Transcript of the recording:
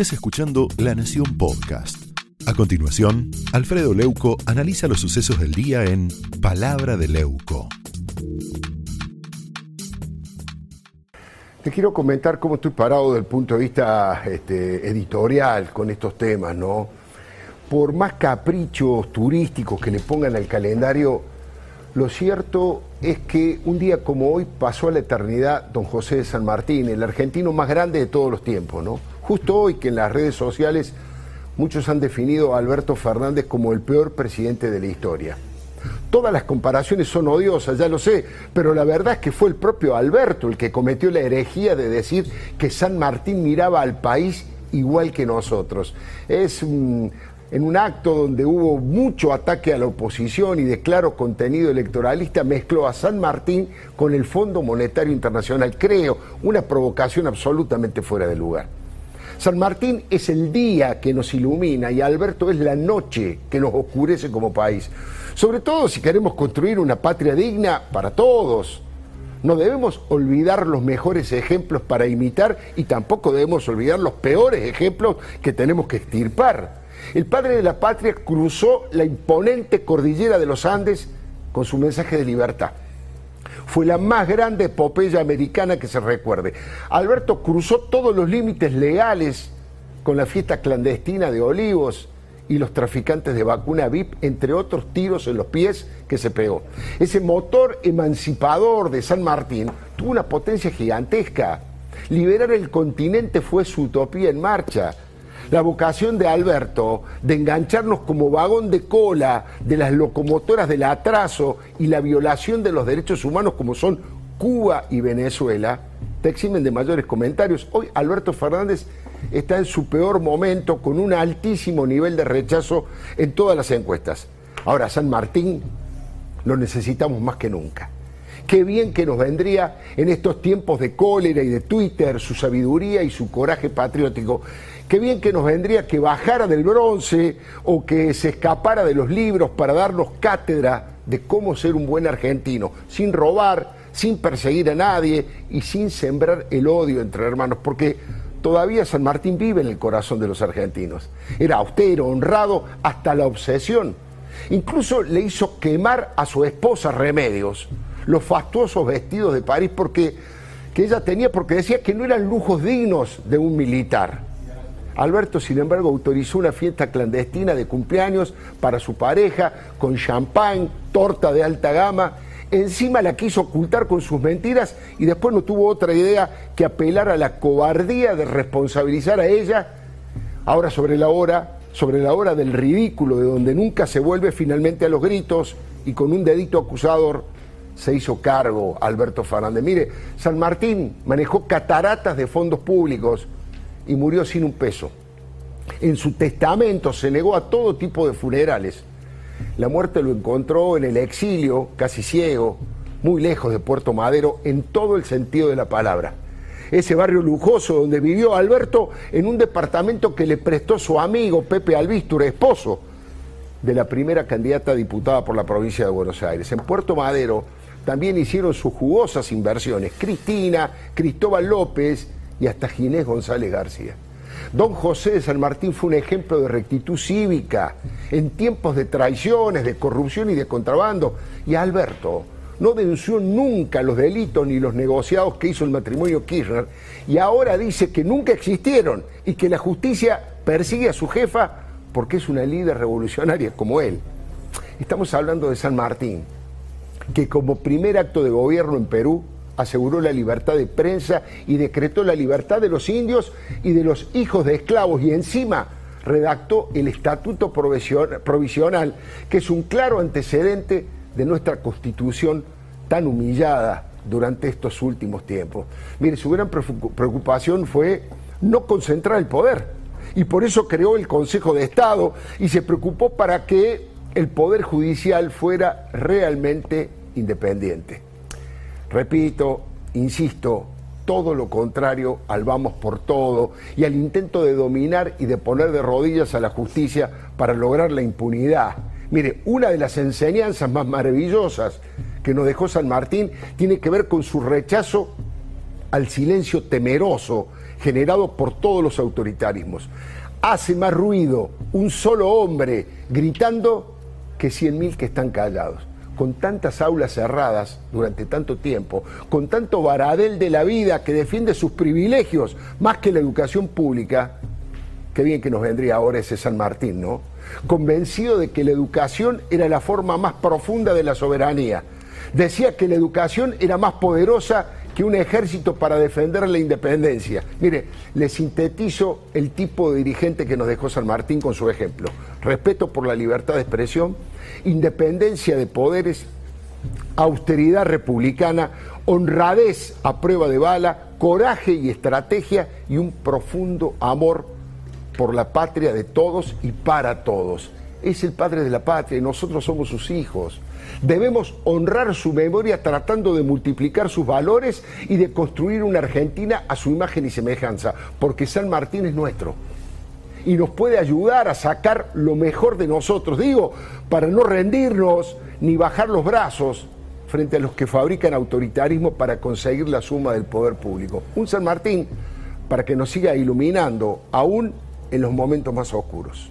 estés escuchando La Nación Podcast. A continuación, Alfredo Leuco analiza los sucesos del día en Palabra de Leuco. Te quiero comentar cómo estoy parado desde el punto de vista este, editorial con estos temas, ¿no? Por más caprichos turísticos que le pongan al calendario, lo cierto es que un día como hoy pasó a la eternidad don José de San Martín, el argentino más grande de todos los tiempos, ¿no? Justo hoy que en las redes sociales muchos han definido a Alberto Fernández como el peor presidente de la historia. Todas las comparaciones son odiosas, ya lo sé, pero la verdad es que fue el propio Alberto el que cometió la herejía de decir que San Martín miraba al país igual que nosotros. Es en un acto donde hubo mucho ataque a la oposición y de claro contenido electoralista, mezcló a San Martín con el Fondo Monetario Internacional. Creo, una provocación absolutamente fuera de lugar. San Martín es el día que nos ilumina y Alberto es la noche que nos oscurece como país. Sobre todo si queremos construir una patria digna para todos. No debemos olvidar los mejores ejemplos para imitar y tampoco debemos olvidar los peores ejemplos que tenemos que extirpar. El padre de la patria cruzó la imponente cordillera de los Andes con su mensaje de libertad. Fue la más grande epopeya americana que se recuerde. Alberto cruzó todos los límites legales con la fiesta clandestina de Olivos y los traficantes de vacuna VIP, entre otros tiros en los pies que se pegó. Ese motor emancipador de San Martín tuvo una potencia gigantesca. Liberar el continente fue su utopía en marcha la vocación de Alberto de engancharnos como vagón de cola de las locomotoras del atraso y la violación de los derechos humanos como son Cuba y Venezuela, te eximen de mayores comentarios. Hoy Alberto Fernández está en su peor momento con un altísimo nivel de rechazo en todas las encuestas. Ahora, San Martín lo necesitamos más que nunca. Qué bien que nos vendría en estos tiempos de cólera y de Twitter su sabiduría y su coraje patriótico. Qué bien que nos vendría que bajara del bronce o que se escapara de los libros para darnos cátedra de cómo ser un buen argentino, sin robar, sin perseguir a nadie y sin sembrar el odio entre hermanos, porque todavía San Martín vive en el corazón de los argentinos. Era austero, honrado, hasta la obsesión. Incluso le hizo quemar a su esposa Remedios los fastuosos vestidos de París porque que ella tenía porque decía que no eran lujos dignos de un militar. Alberto, sin embargo, autorizó una fiesta clandestina de cumpleaños para su pareja, con champán, torta de alta gama. Encima la quiso ocultar con sus mentiras y después no tuvo otra idea que apelar a la cobardía de responsabilizar a ella. Ahora sobre la hora, sobre la hora del ridículo, de donde nunca se vuelve finalmente a los gritos y con un dedito acusador se hizo cargo Alberto Fernández. Mire, San Martín manejó cataratas de fondos públicos y murió sin un peso. En su testamento se negó a todo tipo de funerales. La muerte lo encontró en el exilio, casi ciego, muy lejos de Puerto Madero, en todo el sentido de la palabra. Ese barrio lujoso donde vivió Alberto en un departamento que le prestó su amigo Pepe Albistur, esposo de la primera candidata diputada por la provincia de Buenos Aires. En Puerto Madero también hicieron sus jugosas inversiones Cristina, Cristóbal López y hasta Ginés González García. Don José de San Martín fue un ejemplo de rectitud cívica en tiempos de traiciones, de corrupción y de contrabando. Y Alberto no denunció nunca los delitos ni los negociados que hizo el matrimonio Kirchner y ahora dice que nunca existieron y que la justicia persigue a su jefa porque es una líder revolucionaria como él. Estamos hablando de San Martín, que como primer acto de gobierno en Perú aseguró la libertad de prensa y decretó la libertad de los indios y de los hijos de esclavos y encima redactó el Estatuto Provisional, que es un claro antecedente de nuestra constitución tan humillada durante estos últimos tiempos. Mire, su gran preocupación fue no concentrar el poder y por eso creó el Consejo de Estado y se preocupó para que el Poder Judicial fuera realmente independiente. Repito, insisto, todo lo contrario al vamos por todo y al intento de dominar y de poner de rodillas a la justicia para lograr la impunidad. Mire, una de las enseñanzas más maravillosas que nos dejó San Martín tiene que ver con su rechazo al silencio temeroso generado por todos los autoritarismos. Hace más ruido un solo hombre gritando que cien mil que están callados. Con tantas aulas cerradas durante tanto tiempo, con tanto varadel de la vida que defiende sus privilegios más que la educación pública, qué bien que nos vendría ahora ese San Martín, ¿no? Convencido de que la educación era la forma más profunda de la soberanía. Decía que la educación era más poderosa que un ejército para defender la independencia. Mire, le sintetizo el tipo de dirigente que nos dejó San Martín con su ejemplo. Respeto por la libertad de expresión, independencia de poderes, austeridad republicana, honradez a prueba de bala, coraje y estrategia y un profundo amor por la patria de todos y para todos. Es el padre de la patria y nosotros somos sus hijos. Debemos honrar su memoria tratando de multiplicar sus valores y de construir una Argentina a su imagen y semejanza, porque San Martín es nuestro y nos puede ayudar a sacar lo mejor de nosotros. Digo, para no rendirnos ni bajar los brazos frente a los que fabrican autoritarismo para conseguir la suma del poder público. Un San Martín para que nos siga iluminando aún en los momentos más oscuros.